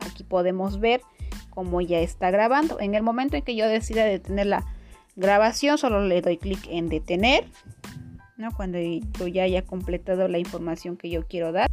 aquí podemos ver cómo ya está grabando. En el momento en que yo decida detener la grabación, solo le doy clic en detener, ¿no? cuando yo ya haya completado la información que yo quiero dar.